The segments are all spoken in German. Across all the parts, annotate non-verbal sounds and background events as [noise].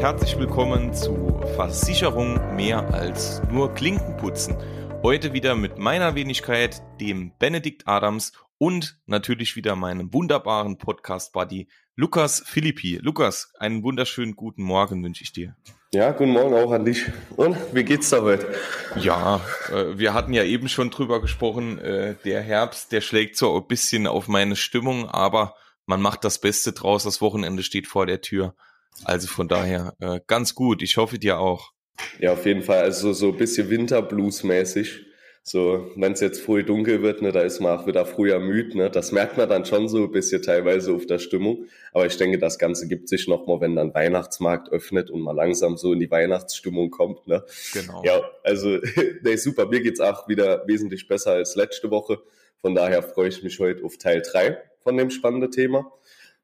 herzlich willkommen zu Versicherung mehr als nur Klinkenputzen. Heute wieder mit meiner Wenigkeit, dem Benedikt Adams und natürlich wieder meinem wunderbaren Podcast-Buddy Lukas Philippi. Lukas, einen wunderschönen guten Morgen wünsche ich dir. Ja, guten Morgen auch an dich. Und wie geht's da heute? Ja, äh, wir hatten ja eben schon drüber gesprochen, äh, der Herbst, der schlägt so ein bisschen auf meine Stimmung, aber man macht das Beste draus, das Wochenende steht vor der Tür. Also von daher äh, ganz gut. Ich hoffe dir auch. Ja, auf jeden Fall. Also so ein bisschen Winterblues-mäßig. So, wenn es jetzt früh dunkel wird, ne, da ist man auch wieder früher müde. Ne? Das merkt man dann schon so ein bisschen teilweise auf der Stimmung. Aber ich denke, das Ganze gibt sich nochmal, wenn dann Weihnachtsmarkt öffnet und man langsam so in die Weihnachtsstimmung kommt. Ne? Genau. Ja, also [laughs] nee, super. Mir geht's auch wieder wesentlich besser als letzte Woche. Von daher freue ich mich heute auf Teil drei von dem spannenden Thema.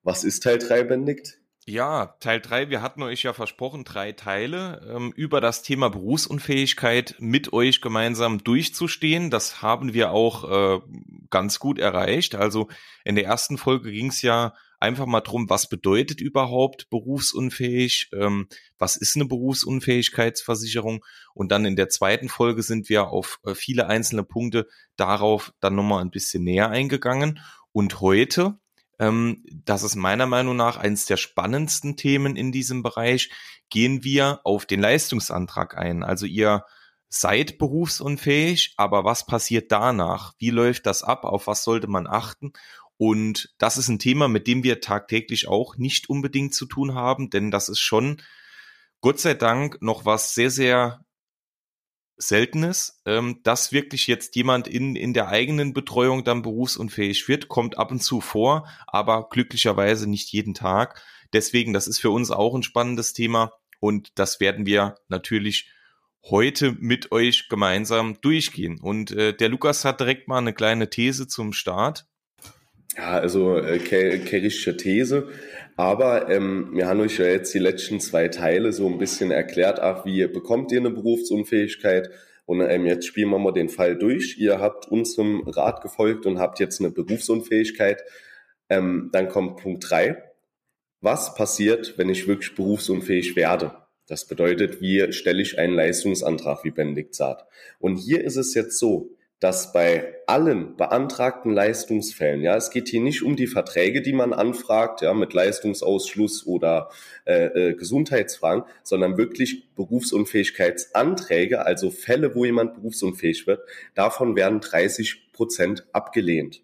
Was ist Teil drei, Benedikt? Ja, Teil drei. wir hatten euch ja versprochen, drei Teile ähm, über das Thema Berufsunfähigkeit mit euch gemeinsam durchzustehen. Das haben wir auch äh, ganz gut erreicht. Also in der ersten Folge ging es ja einfach mal drum, was bedeutet überhaupt berufsunfähig, ähm, was ist eine Berufsunfähigkeitsversicherung und dann in der zweiten Folge sind wir auf äh, viele einzelne Punkte darauf dann nochmal ein bisschen näher eingegangen. Und heute ähm, das ist meiner Meinung nach eines der spannendsten Themen in diesem Bereich, gehen wir auf den Leistungsantrag ein. Also ihr seid berufsunfähig, aber was passiert danach? Wie läuft das ab? Auf was sollte man achten? Und das ist ein Thema, mit dem wir tagtäglich auch nicht unbedingt zu tun haben, denn das ist schon Gott sei Dank noch was sehr, sehr Seltenes, ähm, dass wirklich jetzt jemand in, in der eigenen Betreuung dann berufsunfähig wird, kommt ab und zu vor, aber glücklicherweise nicht jeden Tag. Deswegen, das ist für uns auch ein spannendes Thema und das werden wir natürlich heute mit euch gemeinsam durchgehen. Und äh, der Lukas hat direkt mal eine kleine These zum Start. Ja, also äh, kerische These. Aber ähm, wir haben euch ja jetzt die letzten zwei Teile so ein bisschen erklärt, ach, wie bekommt ihr eine Berufsunfähigkeit? Und ähm, jetzt spielen wir mal den Fall durch. Ihr habt unserem Rat gefolgt und habt jetzt eine Berufsunfähigkeit. Ähm, dann kommt Punkt drei. Was passiert, wenn ich wirklich berufsunfähig werde? Das bedeutet, wie stelle ich einen Leistungsantrag, wie Benedikt sagt. Und hier ist es jetzt so, dass bei allen beantragten Leistungsfällen, ja, es geht hier nicht um die Verträge, die man anfragt, ja, mit Leistungsausschluss oder äh, äh, Gesundheitsfragen, sondern wirklich Berufsunfähigkeitsanträge, also Fälle, wo jemand berufsunfähig wird, davon werden 30 Prozent abgelehnt.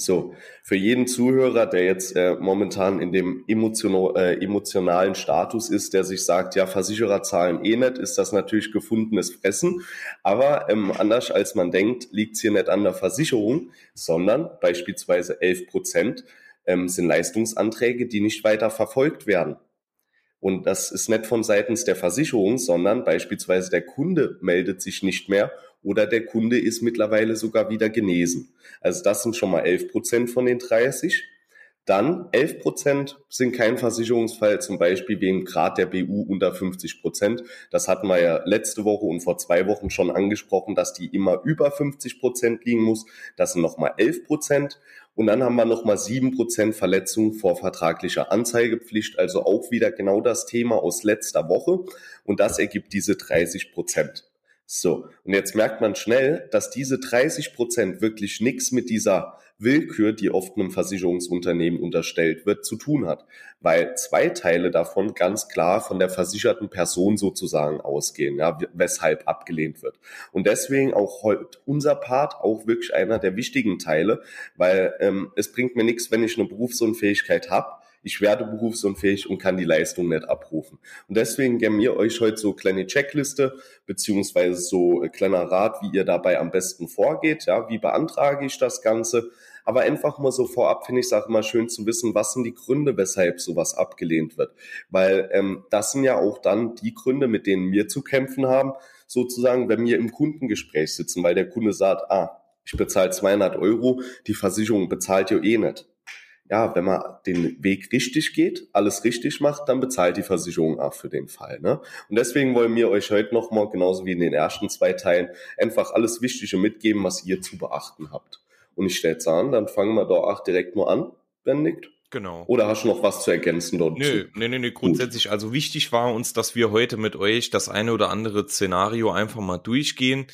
So, für jeden Zuhörer, der jetzt äh, momentan in dem emotional, äh, emotionalen Status ist, der sich sagt, ja, Versicherer zahlen eh nicht, ist das natürlich gefundenes Fressen. Aber ähm, anders als man denkt, liegt es hier nicht an der Versicherung, sondern beispielsweise 11 Prozent ähm, sind Leistungsanträge, die nicht weiter verfolgt werden. Und das ist nicht von seitens der Versicherung, sondern beispielsweise der Kunde meldet sich nicht mehr oder der Kunde ist mittlerweile sogar wieder genesen. Also das sind schon mal 11 Prozent von den 30. Dann 11 Prozent sind kein Versicherungsfall, zum Beispiel wegen Grad der BU unter 50 Prozent. Das hatten wir ja letzte Woche und vor zwei Wochen schon angesprochen, dass die immer über 50 Prozent liegen muss. Das sind nochmal 11 Prozent. Und dann haben wir nochmal 7 Prozent Verletzung vor vertraglicher Anzeigepflicht, also auch wieder genau das Thema aus letzter Woche. Und das ergibt diese 30 Prozent. So, und jetzt merkt man schnell, dass diese 30 Prozent wirklich nichts mit dieser Willkür, die oft einem Versicherungsunternehmen unterstellt wird, zu tun hat, weil zwei Teile davon ganz klar von der versicherten Person sozusagen ausgehen, ja, weshalb abgelehnt wird. Und deswegen auch heute unser Part auch wirklich einer der wichtigen Teile, weil ähm, es bringt mir nichts, wenn ich eine Berufsunfähigkeit habe, ich werde berufsunfähig und kann die Leistung nicht abrufen. Und deswegen geben wir euch heute so kleine Checkliste, beziehungsweise so ein kleiner Rat, wie ihr dabei am besten vorgeht, ja, wie beantrage ich das Ganze. Aber einfach mal so vorab finde ich es auch immer schön zu wissen, was sind die Gründe, weshalb sowas abgelehnt wird. Weil ähm, das sind ja auch dann die Gründe, mit denen wir zu kämpfen haben, sozusagen, wenn wir im Kundengespräch sitzen, weil der Kunde sagt, ah, ich bezahle 200 Euro, die Versicherung bezahlt ihr eh nicht ja, wenn man den Weg richtig geht, alles richtig macht, dann bezahlt die Versicherung auch für den Fall. Ne? Und deswegen wollen wir euch heute nochmal, genauso wie in den ersten zwei Teilen, einfach alles Wichtige mitgeben, was ihr zu beachten habt. Und ich stelle es an, dann fangen wir doch auch direkt mal an, Benedikt. Genau. Oder hast du noch was zu ergänzen dort? Nö, nee, nee, nee, grundsätzlich. Gut. Also wichtig war uns, dass wir heute mit euch das eine oder andere Szenario einfach mal durchgehen,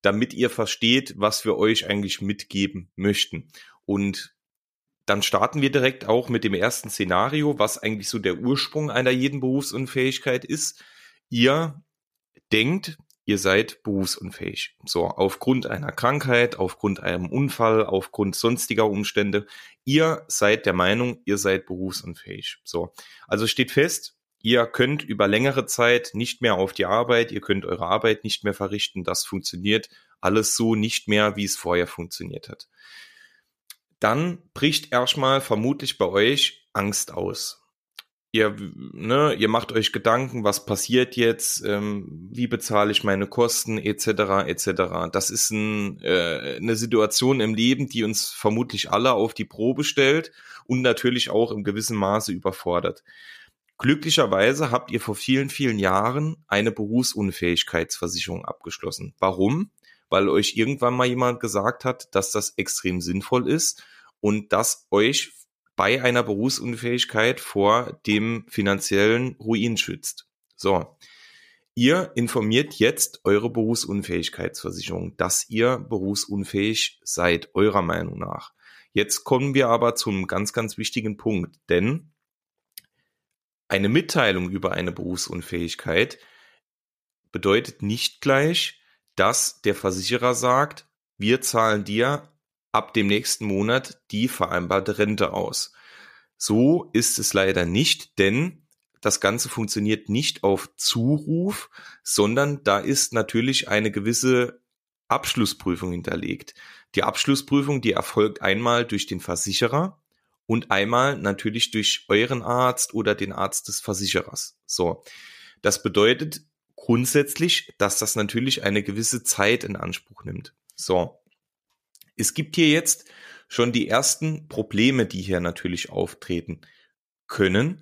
damit ihr versteht, was wir euch eigentlich mitgeben möchten. Und dann starten wir direkt auch mit dem ersten Szenario, was eigentlich so der Ursprung einer jeden Berufsunfähigkeit ist. Ihr denkt, ihr seid berufsunfähig. So, aufgrund einer Krankheit, aufgrund einem Unfall, aufgrund sonstiger Umstände. Ihr seid der Meinung, ihr seid berufsunfähig. So, also steht fest, ihr könnt über längere Zeit nicht mehr auf die Arbeit, ihr könnt eure Arbeit nicht mehr verrichten. Das funktioniert alles so nicht mehr, wie es vorher funktioniert hat. Dann bricht erstmal vermutlich bei euch Angst aus ihr, ne, ihr macht euch Gedanken, was passiert jetzt, ähm, wie bezahle ich meine Kosten, etc., etc. Das ist ein, äh, eine Situation im Leben, die uns vermutlich alle auf die Probe stellt und natürlich auch im gewissen Maße überfordert. Glücklicherweise habt ihr vor vielen, vielen Jahren eine Berufsunfähigkeitsversicherung abgeschlossen. Warum? Weil euch irgendwann mal jemand gesagt hat, dass das extrem sinnvoll ist und dass euch bei einer Berufsunfähigkeit vor dem finanziellen Ruin schützt. So. Ihr informiert jetzt eure Berufsunfähigkeitsversicherung, dass ihr berufsunfähig seid, eurer Meinung nach. Jetzt kommen wir aber zu einem ganz, ganz wichtigen Punkt, denn eine Mitteilung über eine Berufsunfähigkeit bedeutet nicht gleich, dass der Versicherer sagt, wir zahlen dir ab dem nächsten Monat die vereinbarte Rente aus. So ist es leider nicht, denn das Ganze funktioniert nicht auf Zuruf, sondern da ist natürlich eine gewisse Abschlussprüfung hinterlegt. Die Abschlussprüfung, die erfolgt einmal durch den Versicherer und einmal natürlich durch euren Arzt oder den Arzt des Versicherers. So. Das bedeutet grundsätzlich, dass das natürlich eine gewisse Zeit in Anspruch nimmt. So. Es gibt hier jetzt schon die ersten Probleme, die hier natürlich auftreten können,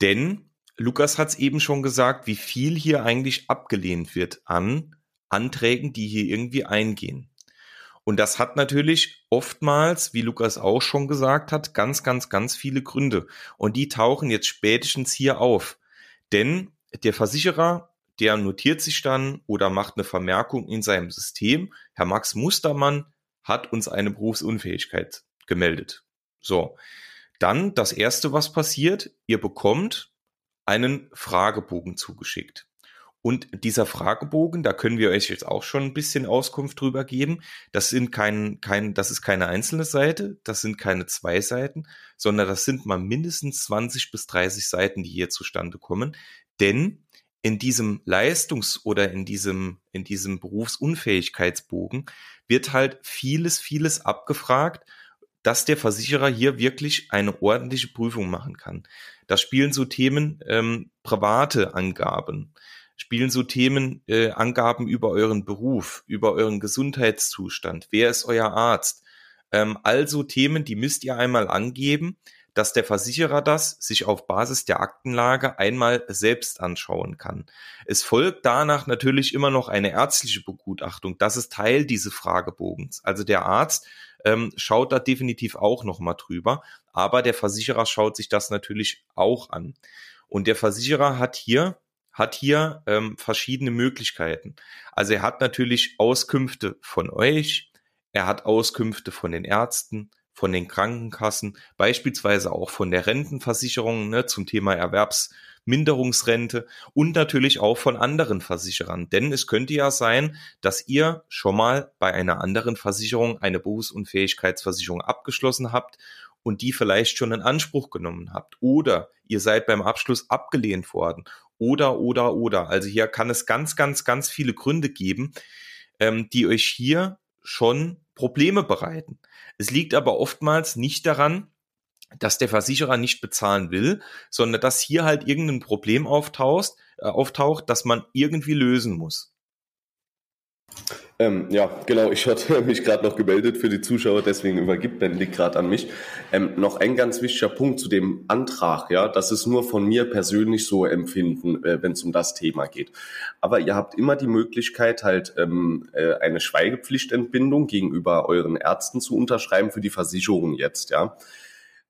denn Lukas hat es eben schon gesagt, wie viel hier eigentlich abgelehnt wird an Anträgen, die hier irgendwie eingehen. Und das hat natürlich oftmals, wie Lukas auch schon gesagt hat, ganz, ganz, ganz viele Gründe. Und die tauchen jetzt spätestens hier auf. Denn der Versicherer, der notiert sich dann oder macht eine Vermerkung in seinem System, Herr Max Mustermann hat uns eine Berufsunfähigkeit gemeldet. So. Dann das erste, was passiert, ihr bekommt einen Fragebogen zugeschickt. Und dieser Fragebogen, da können wir euch jetzt auch schon ein bisschen Auskunft drüber geben. Das sind kein, kein, das ist keine einzelne Seite, das sind keine zwei Seiten, sondern das sind mal mindestens 20 bis 30 Seiten, die hier zustande kommen. Denn in diesem Leistungs- oder in diesem, in diesem Berufsunfähigkeitsbogen wird halt vieles, vieles abgefragt, dass der Versicherer hier wirklich eine ordentliche Prüfung machen kann. Da spielen so Themen ähm, private Angaben, spielen so Themen äh, Angaben über euren Beruf, über euren Gesundheitszustand, wer ist euer Arzt. Ähm, also Themen, die müsst ihr einmal angeben, dass der Versicherer das sich auf Basis der Aktenlage einmal selbst anschauen kann. Es folgt danach natürlich immer noch eine ärztliche Begutachtung. Das ist Teil dieses Fragebogens. Also der Arzt ähm, schaut da definitiv auch nochmal drüber, aber der Versicherer schaut sich das natürlich auch an. Und der Versicherer hat hier hat hier ähm, verschiedene Möglichkeiten. Also er hat natürlich Auskünfte von euch, er hat Auskünfte von den Ärzten, von den Krankenkassen, beispielsweise auch von der Rentenversicherung ne, zum Thema Erwerbsminderungsrente und natürlich auch von anderen Versicherern. Denn es könnte ja sein, dass ihr schon mal bei einer anderen Versicherung eine Berufsunfähigkeitsversicherung abgeschlossen habt und die vielleicht schon in Anspruch genommen habt. Oder ihr seid beim Abschluss abgelehnt worden. Oder, oder, oder. Also hier kann es ganz, ganz, ganz viele Gründe geben, ähm, die euch hier schon Probleme bereiten. Es liegt aber oftmals nicht daran, dass der Versicherer nicht bezahlen will, sondern dass hier halt irgendein Problem auftaucht, äh, auftaucht, das man irgendwie lösen muss. Ähm, ja, genau. Ich hatte [laughs] mich gerade noch gemeldet für die Zuschauer, deswegen übergibt Bendig gerade an mich. Ähm, noch ein ganz wichtiger Punkt zu dem Antrag. Ja, das ist nur von mir persönlich so empfinden, äh, wenn es um das Thema geht. Aber ihr habt immer die Möglichkeit, halt ähm, äh, eine Schweigepflichtentbindung gegenüber euren Ärzten zu unterschreiben für die Versicherung jetzt. Ja.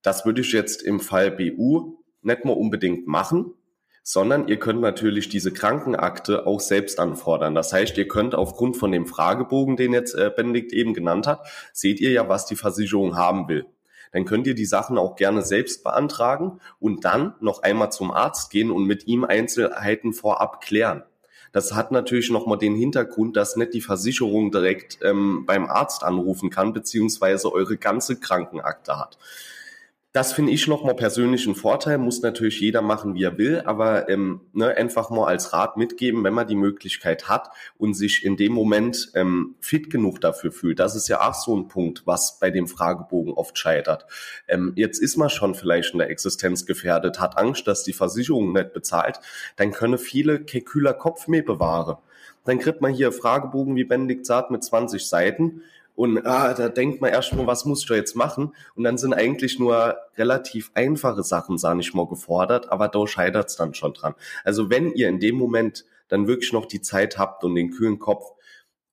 Das würde ich jetzt im Fall BU nicht mehr unbedingt machen, sondern ihr könnt natürlich diese Krankenakte auch selbst anfordern. Das heißt, ihr könnt aufgrund von dem Fragebogen, den jetzt äh, Benedikt eben genannt hat, seht ihr ja, was die Versicherung haben will. Dann könnt ihr die Sachen auch gerne selbst beantragen und dann noch einmal zum Arzt gehen und mit ihm Einzelheiten vorab klären. Das hat natürlich nochmal den Hintergrund, dass nicht die Versicherung direkt ähm, beim Arzt anrufen kann, beziehungsweise eure ganze Krankenakte hat. Das finde ich nochmal persönlich ein Vorteil, muss natürlich jeder machen, wie er will, aber ähm, ne, einfach mal als Rat mitgeben, wenn man die Möglichkeit hat und sich in dem Moment ähm, fit genug dafür fühlt. Das ist ja auch so ein Punkt, was bei dem Fragebogen oft scheitert. Ähm, jetzt ist man schon vielleicht in der Existenz gefährdet, hat Angst, dass die Versicherung nicht bezahlt, dann könne viele Keküler Kopf mehr bewahren. Dann kriegt man hier Fragebogen, wie Benedikt sagt, mit 20 Seiten und ah, da denkt man erstmal, was muss ich da jetzt machen? Und dann sind eigentlich nur relativ einfache Sachen, sage ich mal, gefordert, aber da scheitert es dann schon dran. Also wenn ihr in dem Moment dann wirklich noch die Zeit habt und den kühlen Kopf,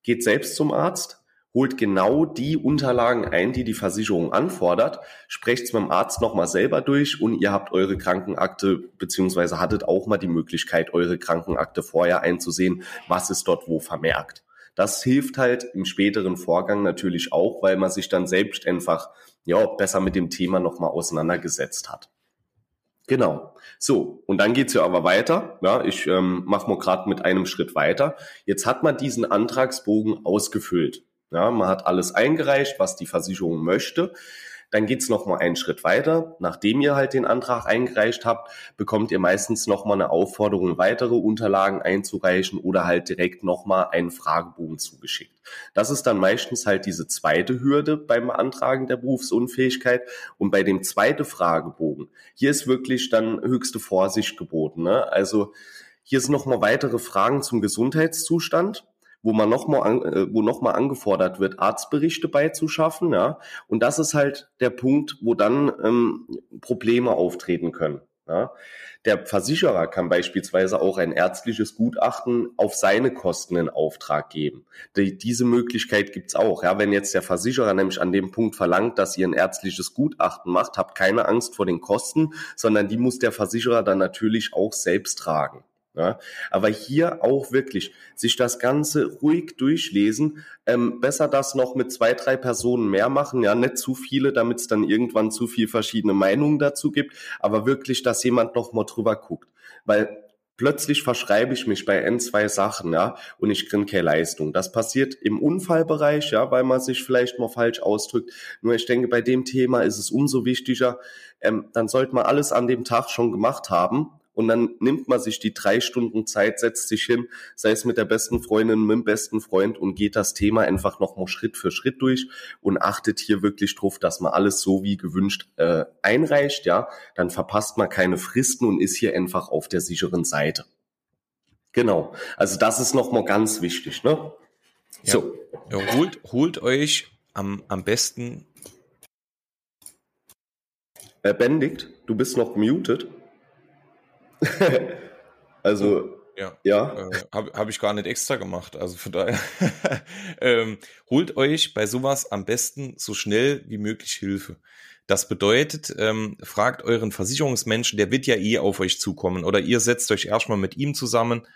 geht selbst zum Arzt, holt genau die Unterlagen ein, die die Versicherung anfordert, sprecht es mit dem Arzt nochmal selber durch und ihr habt eure Krankenakte, beziehungsweise hattet auch mal die Möglichkeit, eure Krankenakte vorher einzusehen, was ist dort wo vermerkt. Das hilft halt im späteren Vorgang natürlich auch, weil man sich dann selbst einfach ja besser mit dem Thema nochmal auseinandergesetzt hat. Genau. So, und dann geht's ja aber weiter. Ja, ich ähm, mache mal gerade mit einem Schritt weiter. Jetzt hat man diesen Antragsbogen ausgefüllt. Ja, man hat alles eingereicht, was die Versicherung möchte. Dann geht's noch mal einen Schritt weiter. Nachdem ihr halt den Antrag eingereicht habt, bekommt ihr meistens noch mal eine Aufforderung, weitere Unterlagen einzureichen oder halt direkt noch mal einen Fragebogen zugeschickt. Das ist dann meistens halt diese zweite Hürde beim Beantragen der Berufsunfähigkeit. Und bei dem zweiten Fragebogen, hier ist wirklich dann höchste Vorsicht geboten. Ne? Also hier sind noch mal weitere Fragen zum Gesundheitszustand wo man noch mal an, äh, wo noch angefordert wird, Arztberichte beizuschaffen, ja. Und das ist halt der Punkt, wo dann ähm, Probleme auftreten können. Ja. Der Versicherer kann beispielsweise auch ein ärztliches Gutachten auf seine Kosten in Auftrag geben. Die, diese Möglichkeit gibt's auch. Ja, wenn jetzt der Versicherer nämlich an dem Punkt verlangt, dass ihr ein ärztliches Gutachten macht, habt keine Angst vor den Kosten, sondern die muss der Versicherer dann natürlich auch selbst tragen. Ja, aber hier auch wirklich sich das Ganze ruhig durchlesen. Ähm, besser das noch mit zwei, drei Personen mehr machen, ja, nicht zu viele, damit es dann irgendwann zu viel verschiedene Meinungen dazu gibt, aber wirklich, dass jemand noch mal drüber guckt. Weil plötzlich verschreibe ich mich bei N zwei Sachen, ja, und ich kriege keine Leistung. Das passiert im Unfallbereich, ja, weil man sich vielleicht mal falsch ausdrückt. Nur ich denke, bei dem Thema ist es umso wichtiger, ähm, dann sollte man alles an dem Tag schon gemacht haben und dann nimmt man sich die drei Stunden Zeit, setzt sich hin, sei es mit der besten Freundin, mit dem besten Freund und geht das Thema einfach nochmal Schritt für Schritt durch und achtet hier wirklich drauf, dass man alles so wie gewünscht äh, einreicht, ja, dann verpasst man keine Fristen und ist hier einfach auf der sicheren Seite. Genau, also das ist nochmal ganz wichtig, ne? Ja. So. Ja, holt, holt euch am, am besten. Äh, Benedikt, du bist noch muted. [laughs] also, ja. ja. Äh, Habe hab ich gar nicht extra gemacht. Also von daher, [laughs] ähm, holt euch bei sowas am besten so schnell wie möglich Hilfe. Das bedeutet, ähm, fragt euren Versicherungsmenschen, der wird ja eh auf euch zukommen oder ihr setzt euch erstmal mit ihm zusammen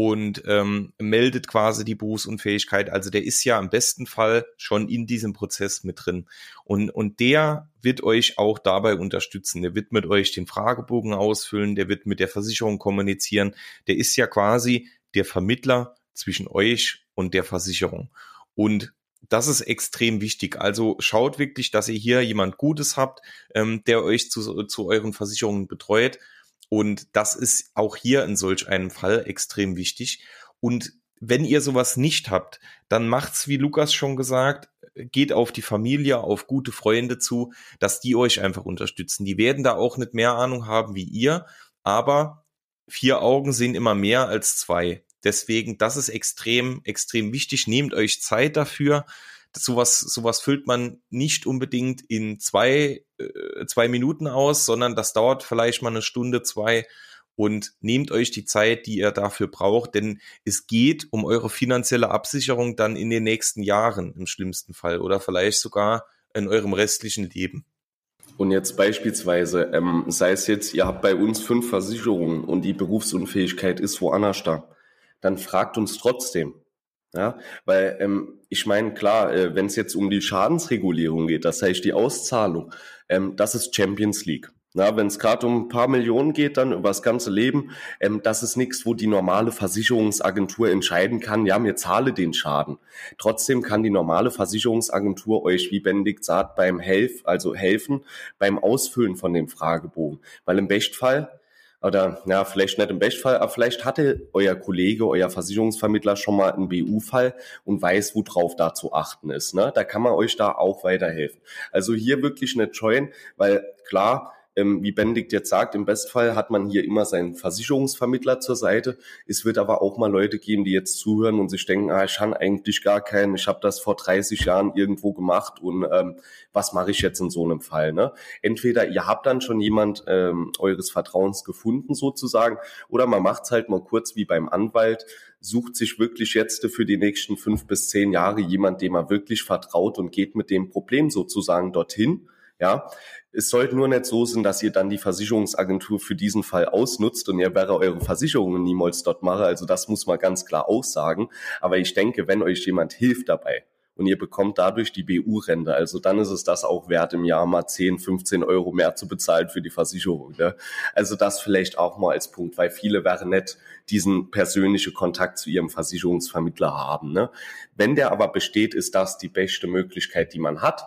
und ähm, meldet quasi die Berufsunfähigkeit. Also der ist ja im besten Fall schon in diesem Prozess mit drin. Und, und der wird euch auch dabei unterstützen. Der wird mit euch den Fragebogen ausfüllen, der wird mit der Versicherung kommunizieren. Der ist ja quasi der Vermittler zwischen euch und der Versicherung. Und das ist extrem wichtig. Also schaut wirklich, dass ihr hier jemand Gutes habt, ähm, der euch zu, zu euren Versicherungen betreut und das ist auch hier in solch einem Fall extrem wichtig. Und wenn ihr sowas nicht habt, dann macht's, wie Lukas schon gesagt, geht auf die Familie, auf gute Freunde zu, dass die euch einfach unterstützen. Die werden da auch nicht mehr Ahnung haben wie ihr, aber vier Augen sehen immer mehr als zwei. Deswegen, das ist extrem, extrem wichtig. Nehmt euch Zeit dafür sowas, sowas füllt man nicht unbedingt in zwei, äh, zwei Minuten aus, sondern das dauert vielleicht mal eine Stunde, zwei und nehmt euch die Zeit, die ihr dafür braucht, denn es geht um eure finanzielle Absicherung dann in den nächsten Jahren im schlimmsten Fall oder vielleicht sogar in eurem restlichen Leben. Und jetzt beispielsweise, ähm, sei es jetzt, ihr habt bei uns fünf Versicherungen und die Berufsunfähigkeit ist woanders da, dann fragt uns trotzdem. Ja, weil ähm, ich meine, klar, äh, wenn es jetzt um die Schadensregulierung geht, das heißt die Auszahlung, ähm, das ist Champions League. Na, wenn es gerade um ein paar Millionen geht, dann über das ganze Leben, ähm, das ist nichts, wo die normale Versicherungsagentur entscheiden kann, ja, mir zahle den Schaden. Trotzdem kann die normale Versicherungsagentur euch, wie Benedikt sagt, beim Helf, also helfen beim Ausfüllen von dem Fragebogen. Weil im Bestfall oder ja, vielleicht nicht im Bestfall, aber vielleicht hatte euer Kollege, euer Versicherungsvermittler schon mal einen BU-Fall und weiß, worauf da zu achten ist. Ne? Da kann man euch da auch weiterhelfen. Also hier wirklich nicht scheuen, weil klar, ähm, wie Benedikt jetzt sagt, im Bestfall hat man hier immer seinen Versicherungsvermittler zur Seite. Es wird aber auch mal Leute geben, die jetzt zuhören und sich denken, ah, ich habe eigentlich gar keinen, ich habe das vor 30 Jahren irgendwo gemacht und ähm, was mache ich jetzt in so einem Fall? Ne? Entweder ihr habt dann schon jemand ähm, eures Vertrauens gefunden sozusagen oder man macht es halt mal kurz wie beim Anwalt, sucht sich wirklich jetzt für die nächsten fünf bis zehn Jahre jemand, dem er wirklich vertraut und geht mit dem Problem sozusagen dorthin. Ja, es sollte nur nicht so sein, dass ihr dann die Versicherungsagentur für diesen Fall ausnutzt und ihr wäre eure Versicherungen niemals dort mache. Also das muss man ganz klar aussagen. Aber ich denke, wenn euch jemand hilft dabei und ihr bekommt dadurch die BU-Rente, also dann ist es das auch wert, im Jahr mal 10, 15 Euro mehr zu bezahlen für die Versicherung. Ne? Also das vielleicht auch mal als Punkt, weil viele wären nicht diesen persönlichen Kontakt zu ihrem Versicherungsvermittler haben. Ne? Wenn der aber besteht, ist das die beste Möglichkeit, die man hat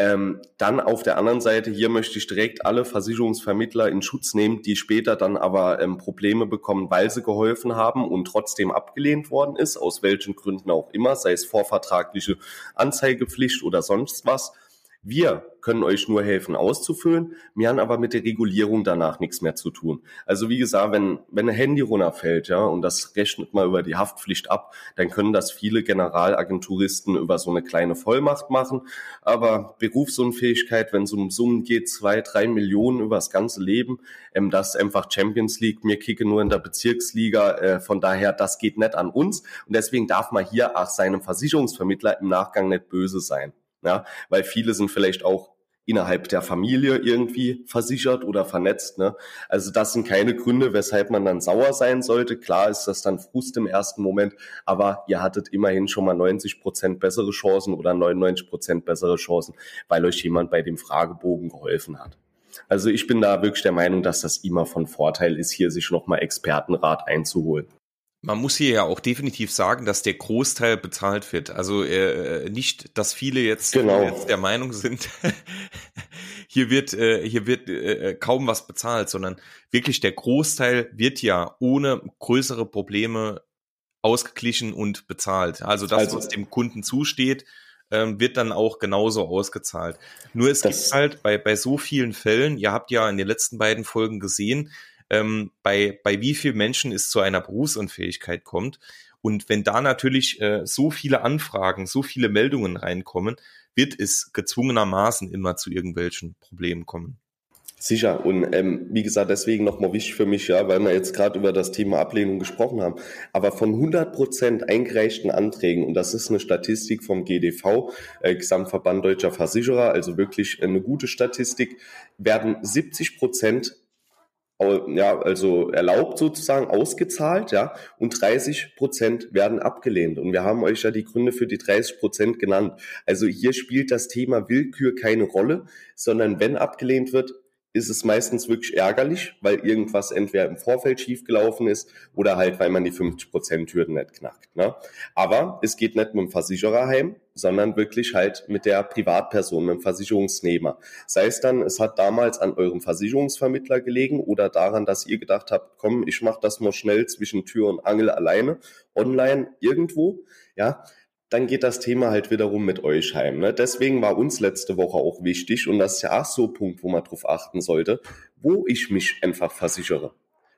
ähm, dann auf der anderen Seite, hier möchte ich direkt alle Versicherungsvermittler in Schutz nehmen, die später dann aber ähm, Probleme bekommen, weil sie geholfen haben und trotzdem abgelehnt worden ist, aus welchen Gründen auch immer, sei es vorvertragliche Anzeigepflicht oder sonst was. Wir können euch nur helfen auszufüllen, wir haben aber mit der Regulierung danach nichts mehr zu tun. Also wie gesagt, wenn, wenn ein Handy runterfällt, ja, und das rechnet mal über die Haftpflicht ab, dann können das viele Generalagenturisten über so eine kleine Vollmacht machen. Aber Berufsunfähigkeit, wenn es um Summen geht, zwei, drei Millionen über das ganze Leben, ähm, das ist einfach Champions League, mir kicke nur in der Bezirksliga, äh, von daher, das geht nicht an uns. Und deswegen darf man hier auch seinem Versicherungsvermittler im Nachgang nicht böse sein. Ja, weil viele sind vielleicht auch innerhalb der Familie irgendwie versichert oder vernetzt. Ne? Also das sind keine Gründe, weshalb man dann sauer sein sollte. Klar ist das dann Frust im ersten Moment, aber ihr hattet immerhin schon mal 90 Prozent bessere Chancen oder 99 Prozent bessere Chancen, weil euch jemand bei dem Fragebogen geholfen hat. Also ich bin da wirklich der Meinung, dass das immer von Vorteil ist, hier sich nochmal Expertenrat einzuholen. Man muss hier ja auch definitiv sagen, dass der Großteil bezahlt wird. Also äh, nicht, dass viele jetzt, genau. jetzt der Meinung sind, [laughs] hier wird äh, hier wird äh, kaum was bezahlt, sondern wirklich der Großteil wird ja ohne größere Probleme ausgeglichen und bezahlt. Also das, also, was dem Kunden zusteht, ähm, wird dann auch genauso ausgezahlt. Nur es gibt halt bei bei so vielen Fällen. Ihr habt ja in den letzten beiden Folgen gesehen, ähm, bei, bei wie vielen Menschen es zu einer Berufsunfähigkeit kommt. Und wenn da natürlich äh, so viele Anfragen, so viele Meldungen reinkommen, wird es gezwungenermaßen immer zu irgendwelchen Problemen kommen. Sicher. Und ähm, wie gesagt, deswegen nochmal wichtig für mich, ja, weil wir jetzt gerade über das Thema Ablehnung gesprochen haben. Aber von 100 Prozent eingereichten Anträgen, und das ist eine Statistik vom GDV, äh, Gesamtverband Deutscher Versicherer, also wirklich eine gute Statistik, werden 70 Prozent ja, also erlaubt sozusagen ausgezahlt, ja, und 30 Prozent werden abgelehnt. Und wir haben euch ja die Gründe für die 30 Prozent genannt. Also hier spielt das Thema Willkür keine Rolle, sondern wenn abgelehnt wird, ist es meistens wirklich ärgerlich, weil irgendwas entweder im Vorfeld schiefgelaufen ist oder halt, weil man die 50%-Hürden nicht knackt. Ne? Aber es geht nicht mit dem Versicherer heim, sondern wirklich halt mit der Privatperson, mit dem Versicherungsnehmer. Sei es dann, es hat damals an eurem Versicherungsvermittler gelegen oder daran, dass ihr gedacht habt, komm, ich mach das mal schnell zwischen Tür und Angel alleine, online irgendwo, ja, dann geht das Thema halt wiederum mit euch heim. Ne? Deswegen war uns letzte Woche auch wichtig, und das ist ja auch so ein Punkt, wo man drauf achten sollte, wo ich mich einfach versichere.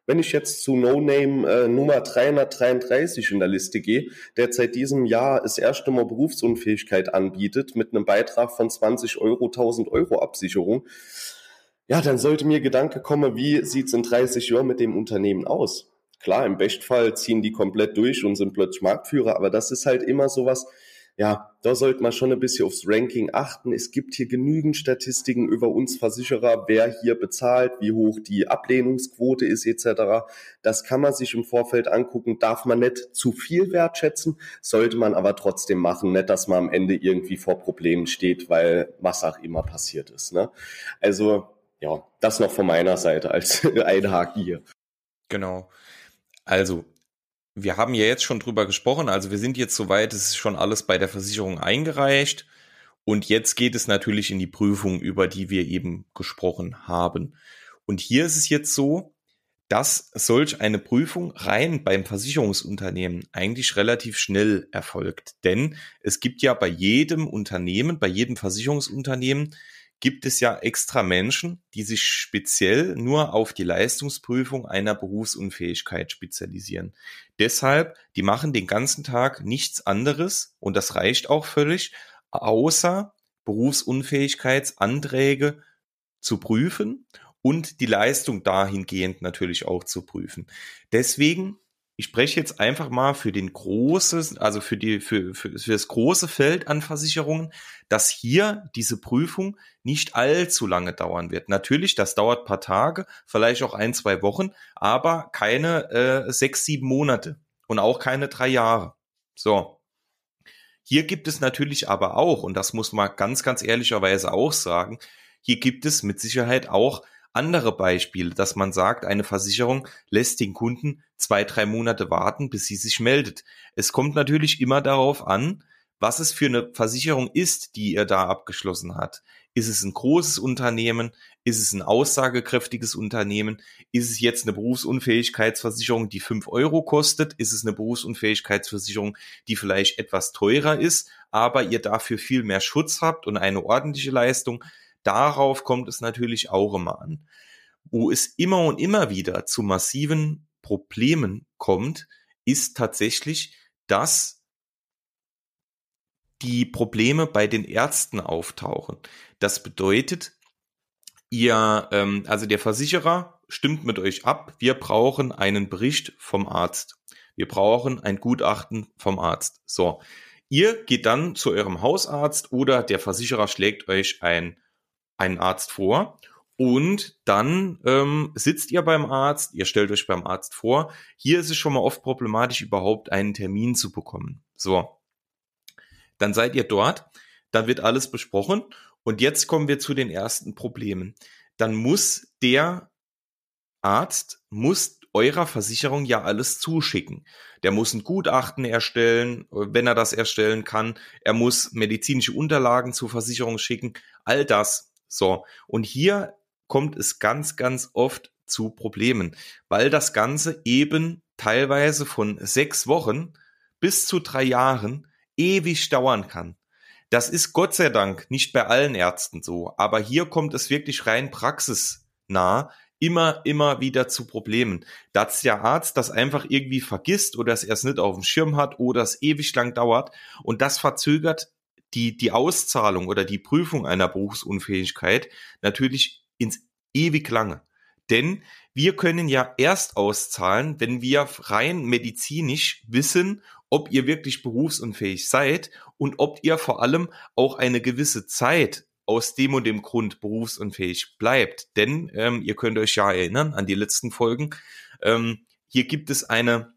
Wenn ich jetzt zu No Name äh, Nummer 333 in der Liste gehe, der seit diesem Jahr das erste Mal Berufsunfähigkeit anbietet mit einem Beitrag von 20 Euro, 1000 Euro Absicherung, ja, dann sollte mir Gedanke kommen, wie sieht's in 30 Jahren mit dem Unternehmen aus? Klar, im Bestfall ziehen die komplett durch und sind plötzlich Marktführer, aber das ist halt immer sowas, ja, da sollte man schon ein bisschen aufs Ranking achten. Es gibt hier genügend Statistiken über uns Versicherer, wer hier bezahlt, wie hoch die Ablehnungsquote ist etc. Das kann man sich im Vorfeld angucken. Darf man nicht zu viel wertschätzen, sollte man aber trotzdem machen. Nicht, dass man am Ende irgendwie vor Problemen steht, weil was auch immer passiert ist. Ne? Also ja, das noch von meiner Seite als [laughs] Einhaken hier. Genau. Also wir haben ja jetzt schon drüber gesprochen, also wir sind jetzt soweit, es ist schon alles bei der Versicherung eingereicht. Und jetzt geht es natürlich in die Prüfung, über die wir eben gesprochen haben. Und hier ist es jetzt so, dass solch eine Prüfung rein beim Versicherungsunternehmen eigentlich relativ schnell erfolgt. Denn es gibt ja bei jedem Unternehmen, bei jedem Versicherungsunternehmen gibt es ja extra Menschen, die sich speziell nur auf die Leistungsprüfung einer Berufsunfähigkeit spezialisieren. Deshalb, die machen den ganzen Tag nichts anderes und das reicht auch völlig, außer Berufsunfähigkeitsanträge zu prüfen und die Leistung dahingehend natürlich auch zu prüfen. Deswegen ich spreche jetzt einfach mal für den großes, also für die, für, für, für das große Feld an Versicherungen, dass hier diese Prüfung nicht allzu lange dauern wird. Natürlich, das dauert paar Tage, vielleicht auch ein, zwei Wochen, aber keine äh, sechs, sieben Monate und auch keine drei Jahre. So. Hier gibt es natürlich aber auch, und das muss man ganz, ganz ehrlicherweise auch sagen, hier gibt es mit Sicherheit auch andere Beispiele, dass man sagt, eine Versicherung lässt den Kunden zwei, drei Monate warten, bis sie sich meldet. Es kommt natürlich immer darauf an, was es für eine Versicherung ist, die er da abgeschlossen hat. Ist es ein großes Unternehmen? Ist es ein aussagekräftiges Unternehmen? Ist es jetzt eine Berufsunfähigkeitsversicherung, die fünf Euro kostet? Ist es eine Berufsunfähigkeitsversicherung, die vielleicht etwas teurer ist, aber ihr dafür viel mehr Schutz habt und eine ordentliche Leistung? Darauf kommt es natürlich auch immer an. Wo es immer und immer wieder zu massiven Problemen kommt, ist tatsächlich, dass die Probleme bei den Ärzten auftauchen. Das bedeutet, ihr, ähm, also der Versicherer stimmt mit euch ab, wir brauchen einen Bericht vom Arzt. Wir brauchen ein Gutachten vom Arzt. So. Ihr geht dann zu eurem Hausarzt oder der Versicherer schlägt euch ein einen Arzt vor und dann ähm, sitzt ihr beim Arzt, ihr stellt euch beim Arzt vor. Hier ist es schon mal oft problematisch, überhaupt einen Termin zu bekommen. So, dann seid ihr dort, dann wird alles besprochen und jetzt kommen wir zu den ersten Problemen. Dann muss der Arzt, muss eurer Versicherung ja alles zuschicken. Der muss ein Gutachten erstellen, wenn er das erstellen kann. Er muss medizinische Unterlagen zur Versicherung schicken. All das so, und hier kommt es ganz, ganz oft zu Problemen, weil das Ganze eben teilweise von sechs Wochen bis zu drei Jahren ewig dauern kann. Das ist Gott sei Dank nicht bei allen Ärzten so, aber hier kommt es wirklich rein praxisnah immer, immer wieder zu Problemen. Dass der Arzt das einfach irgendwie vergisst oder es erst nicht auf dem Schirm hat oder es ewig lang dauert und das verzögert die, die Auszahlung oder die Prüfung einer Berufsunfähigkeit natürlich ins ewig lange. Denn wir können ja erst auszahlen, wenn wir rein medizinisch wissen, ob ihr wirklich berufsunfähig seid und ob ihr vor allem auch eine gewisse Zeit aus dem und dem Grund berufsunfähig bleibt. Denn ähm, ihr könnt euch ja erinnern an die letzten Folgen. Ähm, hier gibt es eine,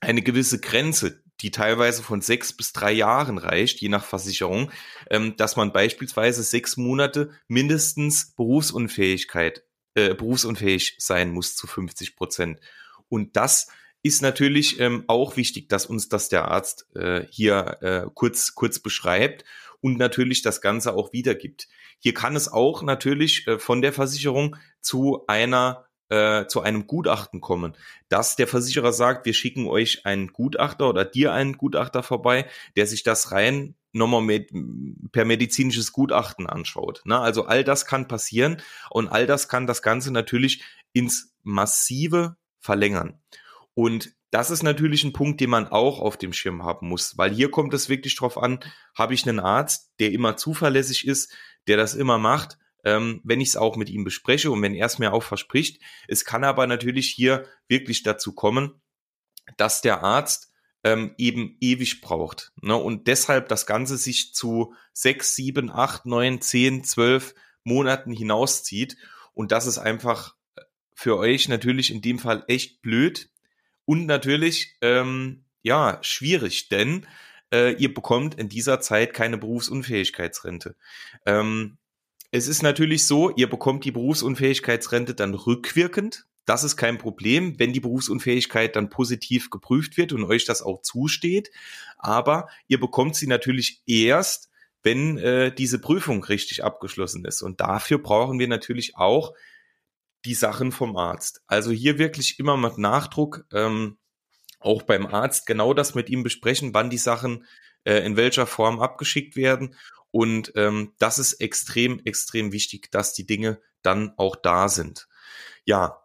eine gewisse Grenze, die teilweise von sechs bis drei Jahren reicht, je nach Versicherung, ähm, dass man beispielsweise sechs Monate mindestens Berufsunfähigkeit, äh, berufsunfähig sein muss zu 50 Prozent. Und das ist natürlich ähm, auch wichtig, dass uns das der Arzt äh, hier äh, kurz, kurz beschreibt und natürlich das Ganze auch wiedergibt. Hier kann es auch natürlich äh, von der Versicherung zu einer äh, zu einem Gutachten kommen, dass der Versicherer sagt, wir schicken euch einen Gutachter oder dir einen Gutachter vorbei, der sich das rein nochmal mit, per medizinisches Gutachten anschaut. Na, also all das kann passieren und all das kann das Ganze natürlich ins Massive verlängern. Und das ist natürlich ein Punkt, den man auch auf dem Schirm haben muss, weil hier kommt es wirklich drauf an, habe ich einen Arzt, der immer zuverlässig ist, der das immer macht, ähm, wenn ich es auch mit ihm bespreche und wenn er es mir auch verspricht. Es kann aber natürlich hier wirklich dazu kommen, dass der Arzt ähm, eben ewig braucht. Ne? Und deshalb das Ganze sich zu sechs, sieben, acht, neun, zehn, zwölf Monaten hinauszieht. Und das ist einfach für euch natürlich in dem Fall echt blöd und natürlich ähm, ja schwierig, denn äh, ihr bekommt in dieser Zeit keine Berufsunfähigkeitsrente. Ähm, es ist natürlich so, ihr bekommt die Berufsunfähigkeitsrente dann rückwirkend. Das ist kein Problem, wenn die Berufsunfähigkeit dann positiv geprüft wird und euch das auch zusteht. Aber ihr bekommt sie natürlich erst, wenn äh, diese Prüfung richtig abgeschlossen ist. Und dafür brauchen wir natürlich auch die Sachen vom Arzt. Also hier wirklich immer mit Nachdruck, ähm, auch beim Arzt genau das mit ihm besprechen, wann die Sachen äh, in welcher Form abgeschickt werden. Und ähm, das ist extrem, extrem wichtig, dass die Dinge dann auch da sind. Ja,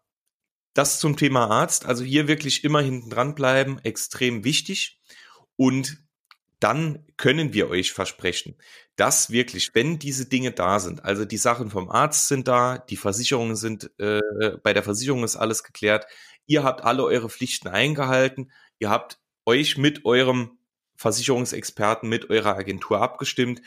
das zum Thema Arzt. Also hier wirklich immer hinten dran bleiben, extrem wichtig. Und dann können wir euch versprechen, dass wirklich, wenn diese Dinge da sind, also die Sachen vom Arzt sind da, die Versicherungen sind, äh, bei der Versicherung ist alles geklärt, ihr habt alle eure Pflichten eingehalten, ihr habt euch mit eurem Versicherungsexperten, mit eurer Agentur abgestimmt,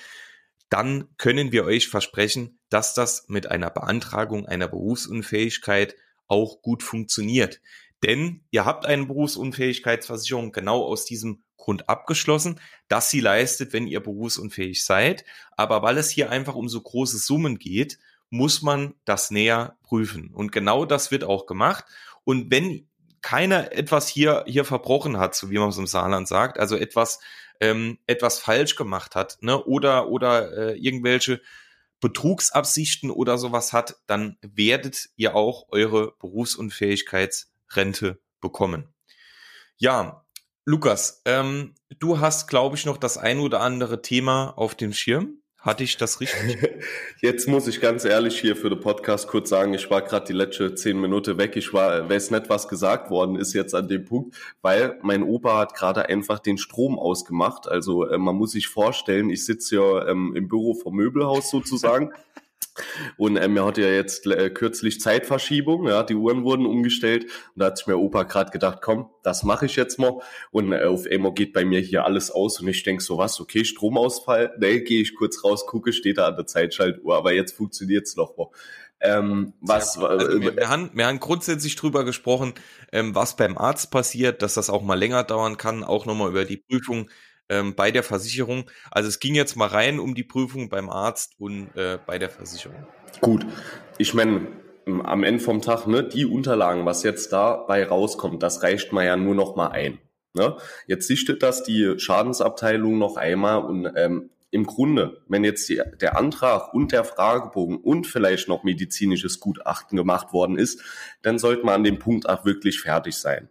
dann können wir euch versprechen, dass das mit einer Beantragung einer Berufsunfähigkeit auch gut funktioniert. Denn ihr habt eine Berufsunfähigkeitsversicherung genau aus diesem Grund abgeschlossen, dass sie leistet, wenn ihr berufsunfähig seid. Aber weil es hier einfach um so große Summen geht, muss man das näher prüfen. Und genau das wird auch gemacht. Und wenn keiner etwas hier, hier verbrochen hat, so wie man es im Saarland sagt, also etwas, ähm, etwas falsch gemacht hat, ne, oder, oder äh, irgendwelche Betrugsabsichten oder sowas hat, dann werdet ihr auch eure Berufsunfähigkeitsrente bekommen. Ja, Lukas, ähm, du hast, glaube ich, noch das ein oder andere Thema auf dem Schirm. Hatte ich das richtig? [laughs] Jetzt muss ich ganz ehrlich hier für den Podcast kurz sagen, ich war gerade die letzte zehn Minuten weg. Ich war, weiß nicht, was gesagt worden ist jetzt an dem Punkt, weil mein Opa hat gerade einfach den Strom ausgemacht. Also äh, man muss sich vorstellen, ich sitze ja ähm, im Büro vom Möbelhaus sozusagen. [laughs] Und ähm, er hatte ja jetzt äh, kürzlich Zeitverschiebung, ja, die Uhren wurden umgestellt und da hat sich mir Opa gerade gedacht, komm, das mache ich jetzt mal. Und äh, auf einmal geht bei mir hier alles aus und ich denk so, was, okay, Stromausfall, ne, gehe ich kurz raus, gucke, steht da an der Zeitschaltuhr, aber jetzt funktioniert's noch mal. Ähm, was, also wir, wir, haben, wir haben grundsätzlich drüber gesprochen, ähm, was beim Arzt passiert, dass das auch mal länger dauern kann, auch nochmal über die Prüfung ähm, bei der Versicherung. Also es ging jetzt mal rein um die Prüfung beim Arzt und äh, bei der Versicherung. Gut, ich meine, am Ende vom Tag, ne, die Unterlagen, was jetzt dabei rauskommt, das reicht man ja nur noch mal ein. Ne? Jetzt sichtet das die Schadensabteilung noch einmal und ähm, im Grunde, wenn jetzt die, der Antrag und der Fragebogen und vielleicht noch medizinisches Gutachten gemacht worden ist, dann sollte man an dem Punkt auch wirklich fertig sein.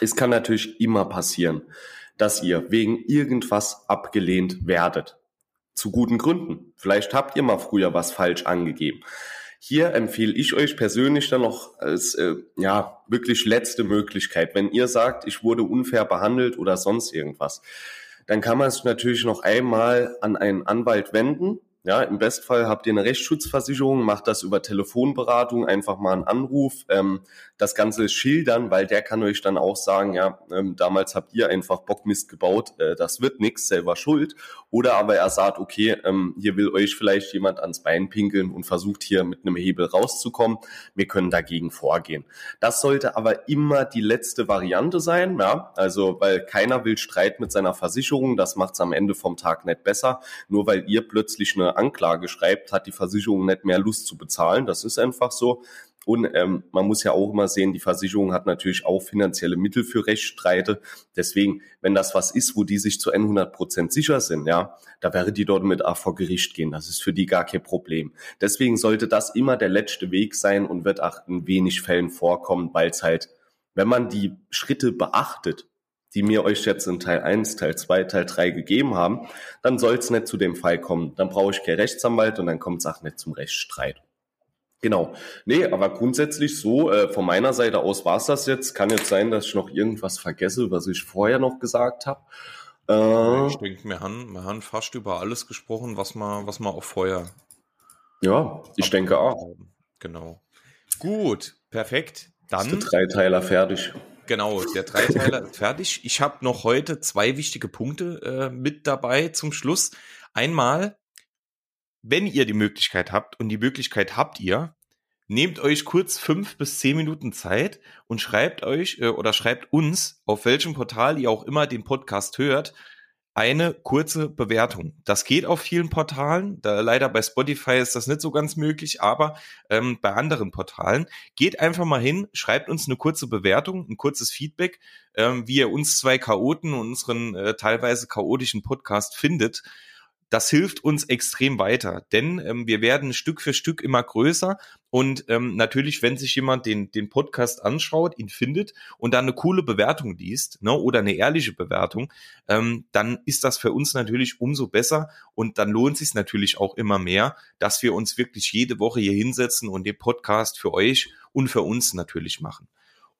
Es kann natürlich immer passieren, dass ihr wegen irgendwas abgelehnt werdet. Zu guten Gründen. Vielleicht habt ihr mal früher was falsch angegeben. Hier empfehle ich euch persönlich dann noch als äh, ja wirklich letzte Möglichkeit, wenn ihr sagt, ich wurde unfair behandelt oder sonst irgendwas, dann kann man es natürlich noch einmal an einen Anwalt wenden ja, im Bestfall habt ihr eine Rechtsschutzversicherung, macht das über Telefonberatung, einfach mal einen Anruf, ähm, das Ganze schildern, weil der kann euch dann auch sagen, ja, ähm, damals habt ihr einfach Bockmist gebaut, äh, das wird nix, selber schuld. Oder aber er sagt, okay, ähm, hier will euch vielleicht jemand ans Bein pinkeln und versucht hier mit einem Hebel rauszukommen. Wir können dagegen vorgehen. Das sollte aber immer die letzte Variante sein, ja, also weil keiner will Streit mit seiner Versicherung, das macht's am Ende vom Tag nicht besser, nur weil ihr plötzlich eine Anklage schreibt, hat die Versicherung nicht mehr Lust zu bezahlen. Das ist einfach so. Und ähm, man muss ja auch immer sehen, die Versicherung hat natürlich auch finanzielle Mittel für Rechtsstreite. Deswegen, wenn das was ist, wo die sich zu 100 Prozent sicher sind, ja, da wäre die dort mit auch vor Gericht gehen. Das ist für die gar kein Problem. Deswegen sollte das immer der letzte Weg sein und wird auch in wenig Fällen vorkommen, weil es halt, wenn man die Schritte beachtet, die mir euch jetzt in Teil 1, Teil 2, Teil 3 gegeben haben, dann soll es nicht zu dem Fall kommen. Dann brauche ich keinen Rechtsanwalt und dann kommt es auch nicht zum Rechtsstreit. Genau. Nee, aber grundsätzlich so, äh, von meiner Seite aus war es das jetzt. Kann jetzt sein, dass ich noch irgendwas vergesse, was ich vorher noch gesagt habe. Äh, ich denke, wir haben, wir haben fast über alles gesprochen, was man, was man auch vorher. Ja, ich denke auch. Genau. Gut, perfekt. Dann. Ist der Dreiteiler fertig. Genau, der Dreiteiler ist fertig. Ich habe noch heute zwei wichtige Punkte äh, mit dabei zum Schluss. Einmal, wenn ihr die Möglichkeit habt, und die Möglichkeit habt ihr, nehmt euch kurz fünf bis zehn Minuten Zeit und schreibt euch äh, oder schreibt uns, auf welchem Portal ihr auch immer den Podcast hört, eine kurze Bewertung. Das geht auf vielen Portalen. Da leider bei Spotify ist das nicht so ganz möglich, aber ähm, bei anderen Portalen geht einfach mal hin, schreibt uns eine kurze Bewertung, ein kurzes Feedback, ähm, wie ihr uns zwei Chaoten und unseren äh, teilweise chaotischen Podcast findet das hilft uns extrem weiter, denn ähm, wir werden Stück für Stück immer größer und ähm, natürlich, wenn sich jemand den, den Podcast anschaut, ihn findet und dann eine coole Bewertung liest ne, oder eine ehrliche Bewertung, ähm, dann ist das für uns natürlich umso besser und dann lohnt sich natürlich auch immer mehr, dass wir uns wirklich jede Woche hier hinsetzen und den Podcast für euch und für uns natürlich machen.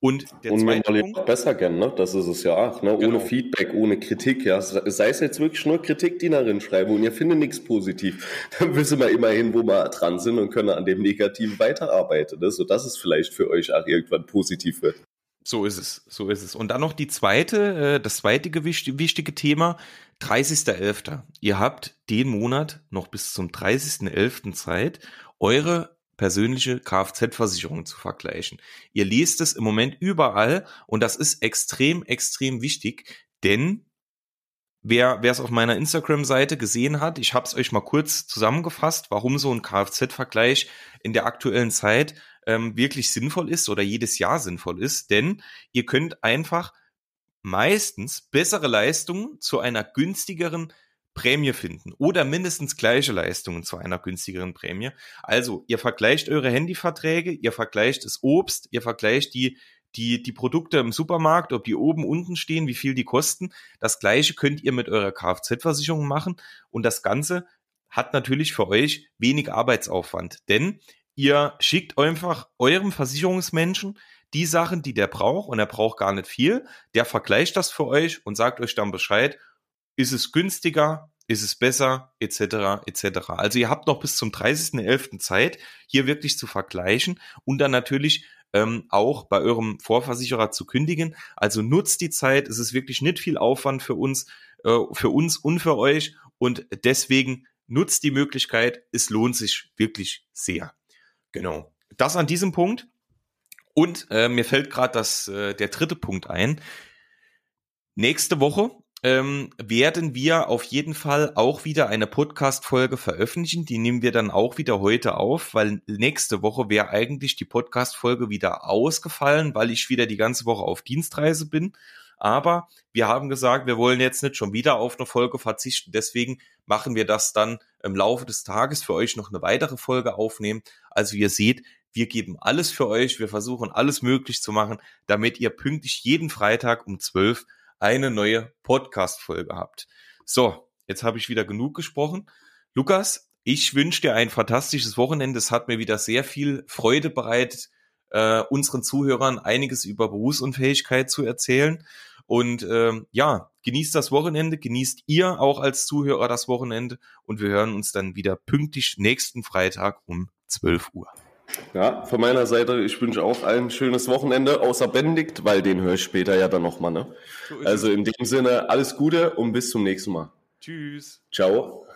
Und der und zweite wir Punkt, besser kennen, ne? Das ist es ja auch, ne? Genau. Ohne Feedback, ohne Kritik, ja. Sei es jetzt wirklich nur Kritik, die darin schreiben und ihr findet nichts positiv, [laughs] dann wissen wir immerhin, wo wir dran sind und können an dem Negativen weiterarbeiten, ne? sodass es vielleicht für euch auch irgendwann positiv wird. So ist es, so ist es. Und dann noch die zweite, äh, das zweite wichtige Thema, 30.11. Ihr habt den Monat noch bis zum 30.11. Zeit, eure persönliche Kfz-Versicherung zu vergleichen. Ihr lest es im Moment überall und das ist extrem, extrem wichtig, denn wer es auf meiner Instagram-Seite gesehen hat, ich habe es euch mal kurz zusammengefasst, warum so ein Kfz-Vergleich in der aktuellen Zeit ähm, wirklich sinnvoll ist oder jedes Jahr sinnvoll ist, denn ihr könnt einfach meistens bessere Leistungen zu einer günstigeren Prämie finden oder mindestens gleiche Leistungen zu einer günstigeren Prämie. Also ihr vergleicht eure Handyverträge, ihr vergleicht das Obst, ihr vergleicht die die, die Produkte im Supermarkt, ob die oben, unten stehen, wie viel die kosten. Das gleiche könnt ihr mit eurer Kfz-Versicherung machen und das Ganze hat natürlich für euch wenig Arbeitsaufwand, denn ihr schickt einfach eurem Versicherungsmenschen die Sachen, die der braucht und er braucht gar nicht viel. Der vergleicht das für euch und sagt euch dann Bescheid ist es günstiger, ist es besser, etc., etc. Also ihr habt noch bis zum 30.11. Zeit, hier wirklich zu vergleichen und dann natürlich ähm, auch bei eurem Vorversicherer zu kündigen. Also nutzt die Zeit, es ist wirklich nicht viel Aufwand für uns, äh, für uns und für euch und deswegen nutzt die Möglichkeit, es lohnt sich wirklich sehr. Genau. Das an diesem Punkt. Und äh, mir fällt gerade äh, der dritte Punkt ein. Nächste Woche ähm, werden wir auf jeden Fall auch wieder eine Podcast-Folge veröffentlichen. Die nehmen wir dann auch wieder heute auf, weil nächste Woche wäre eigentlich die Podcast-Folge wieder ausgefallen, weil ich wieder die ganze Woche auf Dienstreise bin. Aber wir haben gesagt, wir wollen jetzt nicht schon wieder auf eine Folge verzichten. Deswegen machen wir das dann im Laufe des Tages für euch noch eine weitere Folge aufnehmen. Also ihr seht, wir geben alles für euch. Wir versuchen alles möglich zu machen, damit ihr pünktlich jeden Freitag um 12 eine neue Podcast-Folge habt. So, jetzt habe ich wieder genug gesprochen. Lukas, ich wünsche dir ein fantastisches Wochenende. Es hat mir wieder sehr viel Freude bereitet, äh, unseren Zuhörern einiges über Berufsunfähigkeit zu erzählen. Und ähm, ja, genießt das Wochenende, genießt ihr auch als Zuhörer das Wochenende und wir hören uns dann wieder pünktlich nächsten Freitag um 12 Uhr. Ja, von meiner Seite, ich wünsche auch ein schönes Wochenende, außer Benedikt, weil den höre ich später ja dann nochmal. Ne? So also in dem Sinne, alles Gute und bis zum nächsten Mal. Tschüss. Ciao.